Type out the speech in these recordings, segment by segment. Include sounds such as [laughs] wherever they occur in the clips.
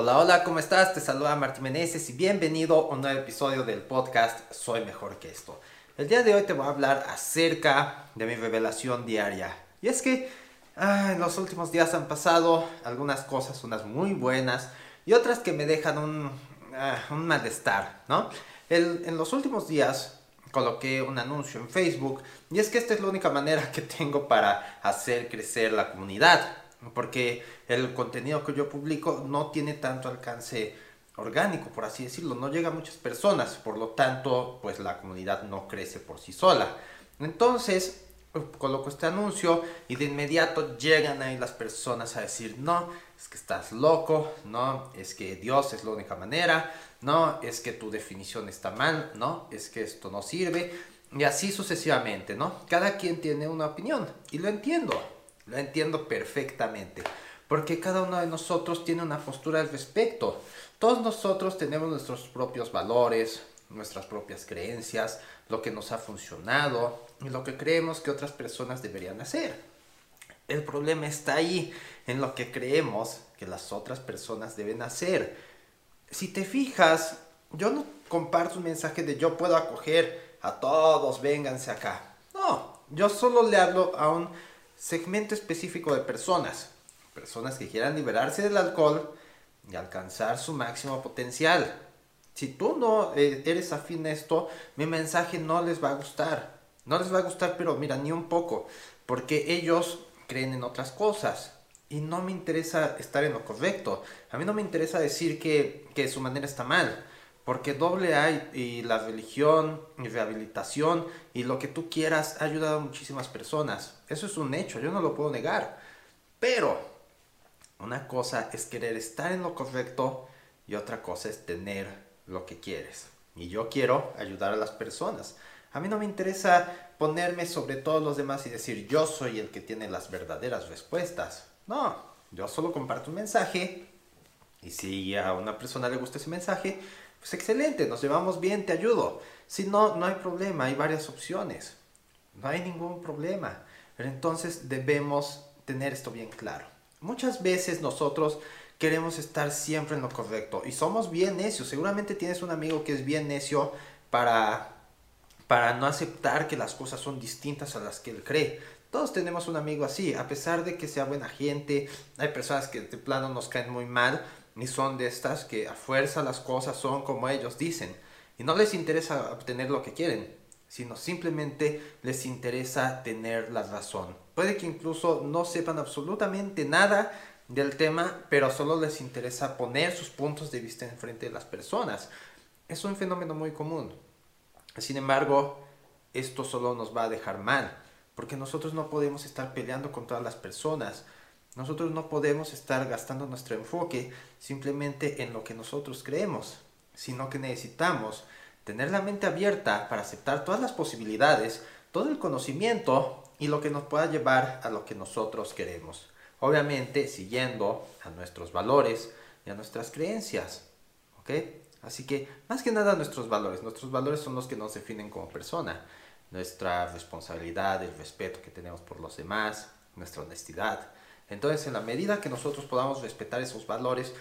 Hola, hola, ¿cómo estás? Te saluda Martín Meneses y bienvenido a un nuevo episodio del podcast Soy Mejor que esto. El día de hoy te voy a hablar acerca de mi revelación diaria. Y es que ah, en los últimos días han pasado algunas cosas, unas muy buenas y otras que me dejan un, ah, un malestar, ¿no? en los últimos días coloqué un anuncio en Facebook y es que esta es la única manera que tengo para hacer crecer la comunidad porque el contenido que yo publico no tiene tanto alcance orgánico, por así decirlo, no llega a muchas personas, por lo tanto, pues la comunidad no crece por sí sola. Entonces, coloco este anuncio y de inmediato llegan ahí las personas a decir, no, es que estás loco, no, es que Dios es la única manera, no, es que tu definición está mal, no, es que esto no sirve, y así sucesivamente, ¿no? Cada quien tiene una opinión y lo entiendo, lo entiendo perfectamente, porque cada uno de nosotros tiene una postura al respecto. Todos nosotros tenemos nuestros propios valores, nuestras propias creencias, lo que nos ha funcionado y lo que creemos que otras personas deberían hacer. El problema está ahí, en lo que creemos que las otras personas deben hacer. Si te fijas, yo no comparto un mensaje de yo puedo acoger a todos, vénganse acá. No, yo solo le hablo a un segmento específico de personas. Personas que quieran liberarse del alcohol y alcanzar su máximo potencial. Si tú no eh, eres afín a esto, mi mensaje no les va a gustar. No les va a gustar, pero mira, ni un poco. Porque ellos creen en otras cosas. Y no me interesa estar en lo correcto. A mí no me interesa decir que, que su manera está mal. Porque doble A y, la religión y rehabilitación y lo que tú quieras ha ayudado a muchísimas personas. Eso es un hecho, yo no lo puedo negar. Pero una cosa es querer estar en lo correcto y otra cosa es tener lo que quieres. Y yo quiero ayudar a las personas. A mí no me interesa ponerme sobre todos los demás y decir yo soy el que tiene las verdaderas respuestas. No, yo solo comparto un mensaje y si a una persona le gusta ese mensaje, pues excelente, nos llevamos bien, te ayudo. Si no, no hay problema, hay varias opciones. No hay ningún problema. Pero entonces debemos tener esto bien claro. Muchas veces nosotros queremos estar siempre en lo correcto y somos bien necios. Seguramente tienes un amigo que es bien necio para para no aceptar que las cosas son distintas a las que él cree. Todos tenemos un amigo así, a pesar de que sea buena gente, hay personas que de plano nos caen muy mal, ni son de estas que a fuerza las cosas son como ellos dicen y no les interesa obtener lo que quieren, sino simplemente les interesa tener la razón. Puede que incluso no sepan absolutamente nada del tema, pero solo les interesa poner sus puntos de vista en frente de las personas. Es un fenómeno muy común. Sin embargo, esto solo nos va a dejar mal, porque nosotros no podemos estar peleando con todas las personas nosotros no podemos estar gastando nuestro enfoque simplemente en lo que nosotros creemos, sino que necesitamos tener la mente abierta para aceptar todas las posibilidades, todo el conocimiento y lo que nos pueda llevar a lo que nosotros queremos. Obviamente siguiendo a nuestros valores y a nuestras creencias. ¿Ok? Así que más que nada nuestros valores. Nuestros valores son los que nos definen como persona. Nuestra responsabilidad, el respeto que tenemos por los demás, nuestra honestidad, entonces, en la medida que nosotros podamos respetar esos valores,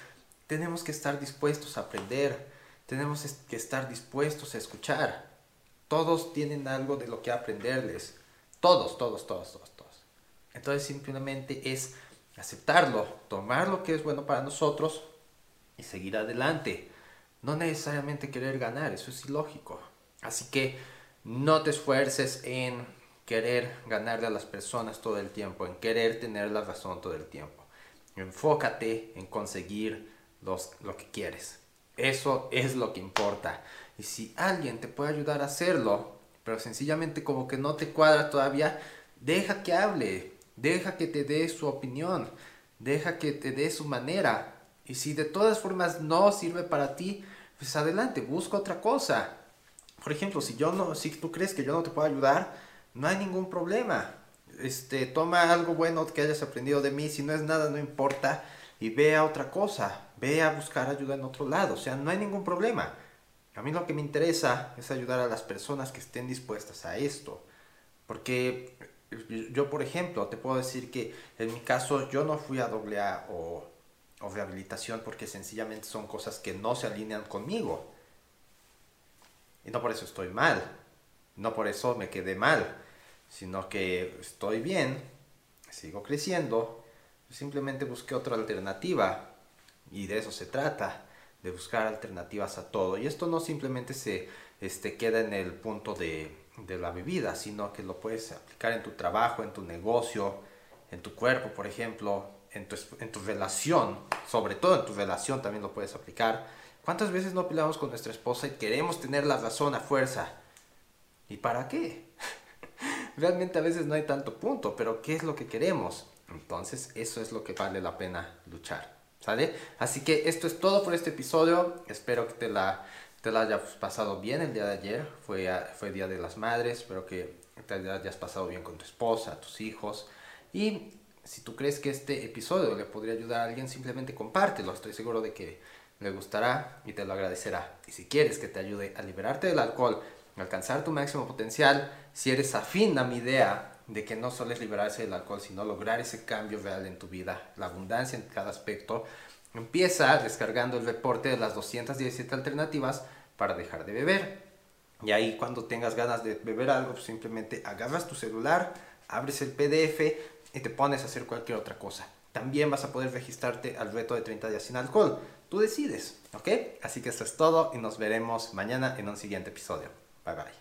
tenemos que estar dispuestos a aprender, tenemos que estar dispuestos a escuchar. Todos tienen algo de lo que aprenderles. Todos, todos, todos, todos, todos. Entonces simplemente es aceptarlo, tomar lo que es bueno para nosotros y seguir adelante. No necesariamente querer ganar, eso es ilógico. Así que no te esfuerces en querer ganarle a las personas todo el tiempo, en querer tener la razón todo el tiempo. Enfócate en conseguir los, lo que quieres. Eso es lo que importa. Y si alguien te puede ayudar a hacerlo, pero sencillamente como que no te cuadra todavía, deja que hable, deja que te dé su opinión, deja que te dé su manera. Y si de todas formas no sirve para ti, pues adelante, busca otra cosa. Por ejemplo, si yo no, si tú crees que yo no te puedo ayudar, no hay ningún problema. Este, toma algo bueno que hayas aprendido de mí, si no es nada, no importa, y ve a otra cosa, ve a buscar ayuda en otro lado, o sea, no hay ningún problema. A mí lo que me interesa es ayudar a las personas que estén dispuestas a esto, porque yo, por ejemplo, te puedo decir que en mi caso yo no fui a AA o, o rehabilitación porque sencillamente son cosas que no se alinean conmigo. Y no por eso estoy mal, no por eso me quedé mal, sino que estoy bien, sigo creciendo, simplemente busqué otra alternativa y de eso se trata, de buscar alternativas a todo. Y esto no simplemente se este, queda en el punto de, de la bebida, sino que lo puedes aplicar en tu trabajo, en tu negocio, en tu cuerpo, por ejemplo, en tu, en tu relación, sobre todo en tu relación también lo puedes aplicar. ¿Cuántas veces no peleamos con nuestra esposa y queremos tener la razón a fuerza? ¿Y para qué? [laughs] Realmente a veces no hay tanto punto, pero ¿qué es lo que queremos? Entonces eso es lo que vale la pena luchar. ¿Sale? Así que esto es todo por este episodio. Espero que te la, te la hayas pasado bien el día de ayer. Fue, fue Día de las Madres. Espero que te hayas pasado bien con tu esposa, tus hijos. Y si tú crees que este episodio le podría ayudar a alguien, simplemente compártelo. Estoy seguro de que le gustará y te lo agradecerá. Y si quieres que te ayude a liberarte del alcohol, alcanzar tu máximo potencial, si eres afín a mi idea de que no solo es liberarse del alcohol, sino lograr ese cambio real en tu vida, la abundancia en cada aspecto, empieza descargando el reporte de las 217 alternativas para dejar de beber. Y ahí cuando tengas ganas de beber algo, pues simplemente agarras tu celular, abres el PDF y te pones a hacer cualquier otra cosa. También vas a poder registrarte al reto de 30 días sin alcohol. Tú decides, ¿ok? Así que eso es todo y nos veremos mañana en un siguiente episodio. Bye bye.